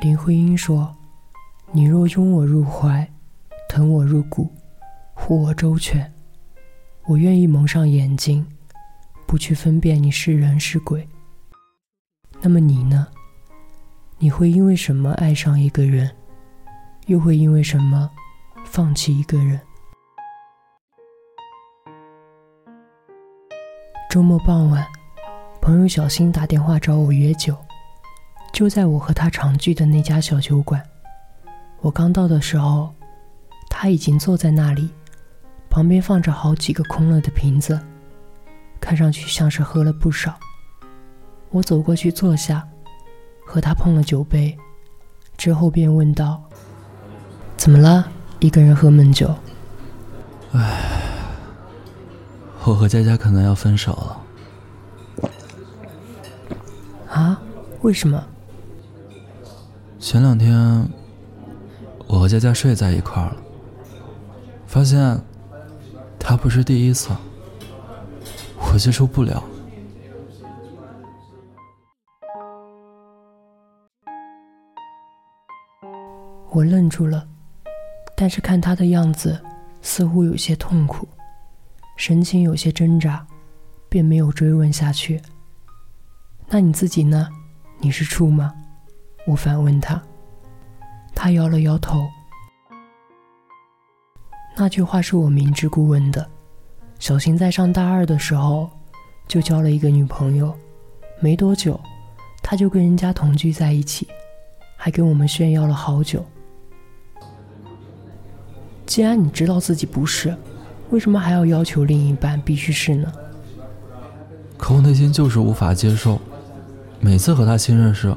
林徽因说：“你若拥我入怀，疼我入骨，护我周全，我愿意蒙上眼睛，不去分辨你是人是鬼。那么你呢？你会因为什么爱上一个人，又会因为什么放弃一个人？”周末傍晚，朋友小新打电话找我约酒。就在我和他常聚的那家小酒馆，我刚到的时候，他已经坐在那里，旁边放着好几个空了的瓶子，看上去像是喝了不少。我走过去坐下，和他碰了酒杯，之后便问道：“怎么了？一个人喝闷酒？”唉，我和佳佳可能要分手了。啊？为什么？前两天，我和佳佳睡在一块儿了，发现她不是第一次，我接受不了。我愣住了，但是看他的样子，似乎有些痛苦，神情有些挣扎，便没有追问下去。那你自己呢？你是处吗？我反问他，他摇了摇头。那句话是我明知故问的。小新在上大二的时候就交了一个女朋友，没多久他就跟人家同居在一起，还跟我们炫耀了好久。既然你知道自己不是，为什么还要要求另一半必须是呢？可我内心就是无法接受，每次和他亲热时。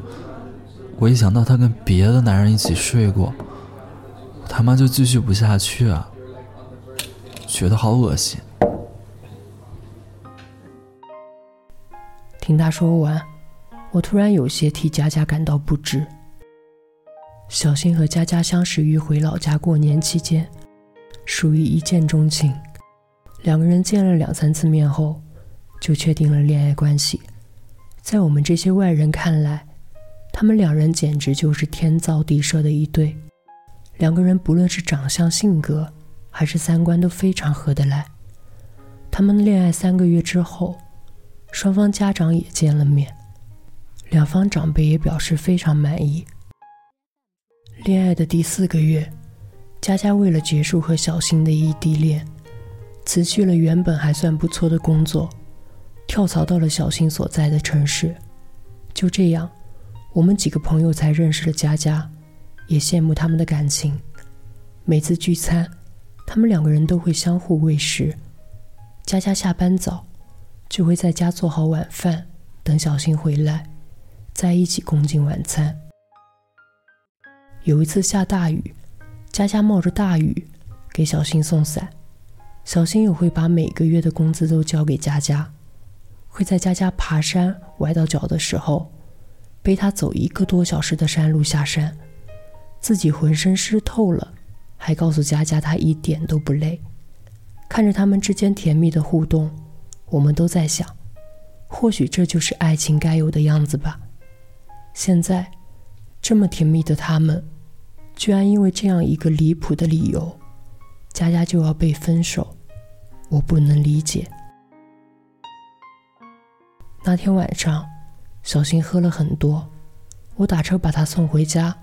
我一想到她跟别的男人一起睡过，我他妈就继续不下去啊！觉得好恶心。听他说完，我突然有些替佳佳感到不值。小新和佳佳相识于回老家过年期间，属于一见钟情，两个人见了两三次面后，就确定了恋爱关系。在我们这些外人看来，他们两人简直就是天造地设的一对，两个人不论是长相、性格，还是三观都非常合得来。他们恋爱三个月之后，双方家长也见了面，两方长辈也表示非常满意。恋爱的第四个月，佳佳为了结束和小新的异地恋，辞去了原本还算不错的工作，跳槽到了小新所在的城市。就这样。我们几个朋友才认识了佳佳，也羡慕他们的感情。每次聚餐，他们两个人都会相互喂食。佳佳下班早，就会在家做好晚饭，等小新回来，在一起共进晚餐。有一次下大雨，佳佳冒着大雨给小新送伞，小新也会把每个月的工资都交给佳佳，会在佳佳爬山崴到脚的时候。背他走一个多小时的山路下山，自己浑身湿透了，还告诉佳佳他一点都不累。看着他们之间甜蜜的互动，我们都在想，或许这就是爱情该有的样子吧。现在，这么甜蜜的他们，居然因为这样一个离谱的理由，佳佳就要被分手，我不能理解。那天晚上。小新喝了很多，我打车把他送回家。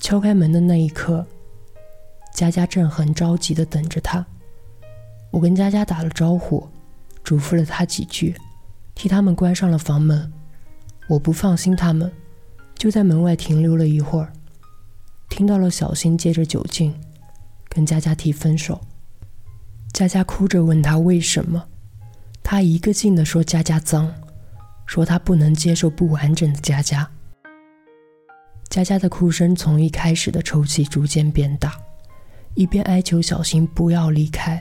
敲开门的那一刻，佳佳正很着急的等着他。我跟佳佳打了招呼，嘱咐了他几句，替他们关上了房门。我不放心他们，就在门外停留了一会儿，听到了小新借着酒劲跟佳佳提分手。佳佳哭着问他为什么，他一个劲的说佳佳脏。说他不能接受不完整的佳佳。佳佳的哭声从一开始的抽泣逐渐变大，一边哀求小新不要离开，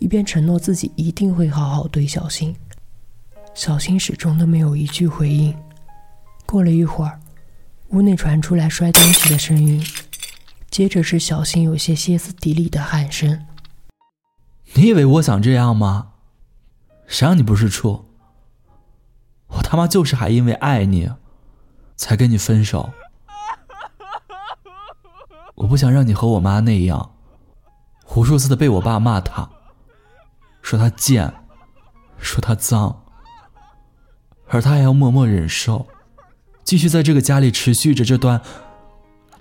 一边承诺自己一定会好好对小新。小新始终都没有一句回应。过了一会儿，屋内传出来摔东西的声音，接着是小新有些歇斯底里的喊声：“你以为我想这样吗？谁让你不是处？”我他妈就是还因为爱你，才跟你分手。我不想让你和我妈那样，无数次的被我爸骂他，说他贱，说他脏，而他还要默默忍受，继续在这个家里持续着这段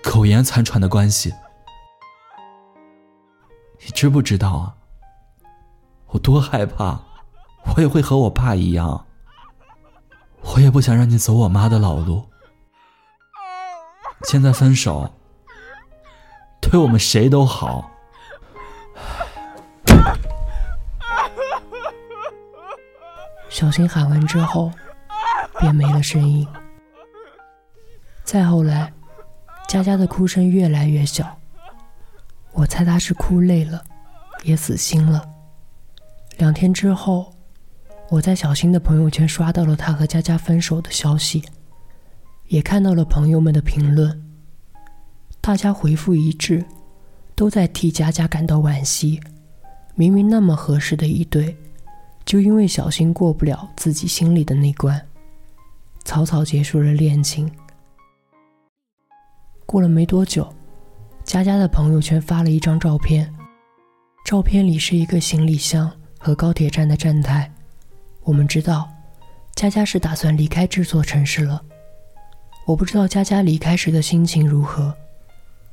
苟延残喘的关系。你知不知道啊？我多害怕，我也会和我爸一样。我也不想让你走我妈的老路。现在分手，对我们谁都好。小新喊完之后，便没了声音。再后来，佳佳的哭声越来越小。我猜她是哭累了，也死心了。两天之后，我在小新的朋友圈刷到了他和佳佳分手的消息，也看到了朋友们的评论。大家回复一致，都在替佳佳感到惋惜。明明那么合适的一对。就因为小新过不了自己心里的那关，草草结束了恋情。过了没多久，佳佳的朋友圈发了一张照片，照片里是一个行李箱和高铁站的站台。我们知道，佳佳是打算离开这座城市了。我不知道佳佳离开时的心情如何，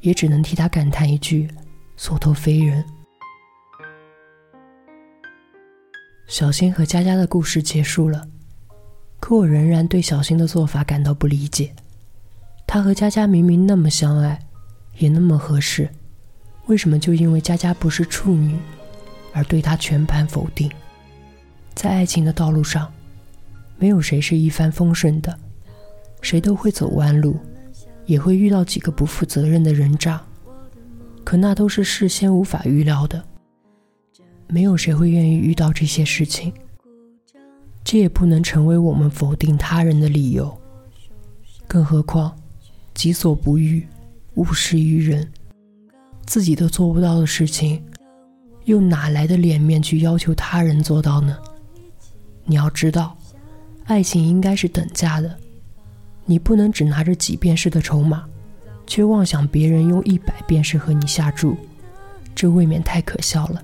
也只能替她感叹一句：所托非人。小新和佳佳的故事结束了，可我仍然对小新的做法感到不理解。他和佳佳明明那么相爱，也那么合适，为什么就因为佳佳不是处女，而对他全盘否定？在爱情的道路上，没有谁是一帆风顺的，谁都会走弯路，也会遇到几个不负责任的人渣，可那都是事先无法预料的。没有谁会愿意遇到这些事情，这也不能成为我们否定他人的理由。更何况，己所不欲，勿施于人。自己都做不到的事情，又哪来的脸面去要求他人做到呢？你要知道，爱情应该是等价的，你不能只拿着几便士的筹码，却妄想别人用一百便士和你下注，这未免太可笑了。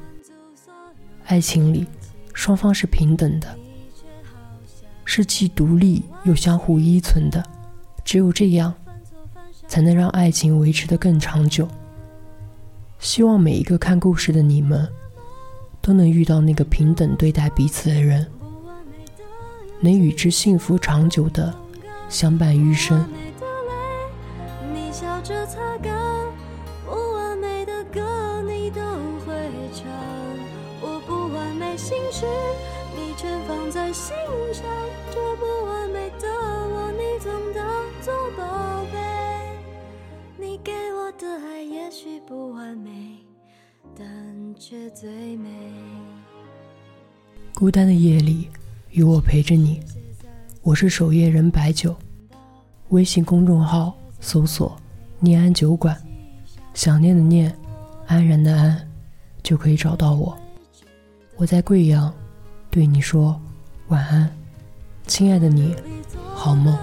爱情里，双方是平等的，是既独立又相互依存的。只有这样，才能让爱情维持的更长久。希望每一个看故事的你们，都能遇到那个平等对待彼此的人，能与之幸福长久的相伴余生。你都会唱，我不完美心事你全放在心上，这不完美的我，你总当作宝贝。你给我的爱也许不完美，但却最美。孤单的夜里，有我陪着你。我是守夜人白酒，微信公众号搜索“念安酒馆”，想念的念，安然的安，就可以找到我。我在贵阳，对你说晚安，亲爱的你，好梦。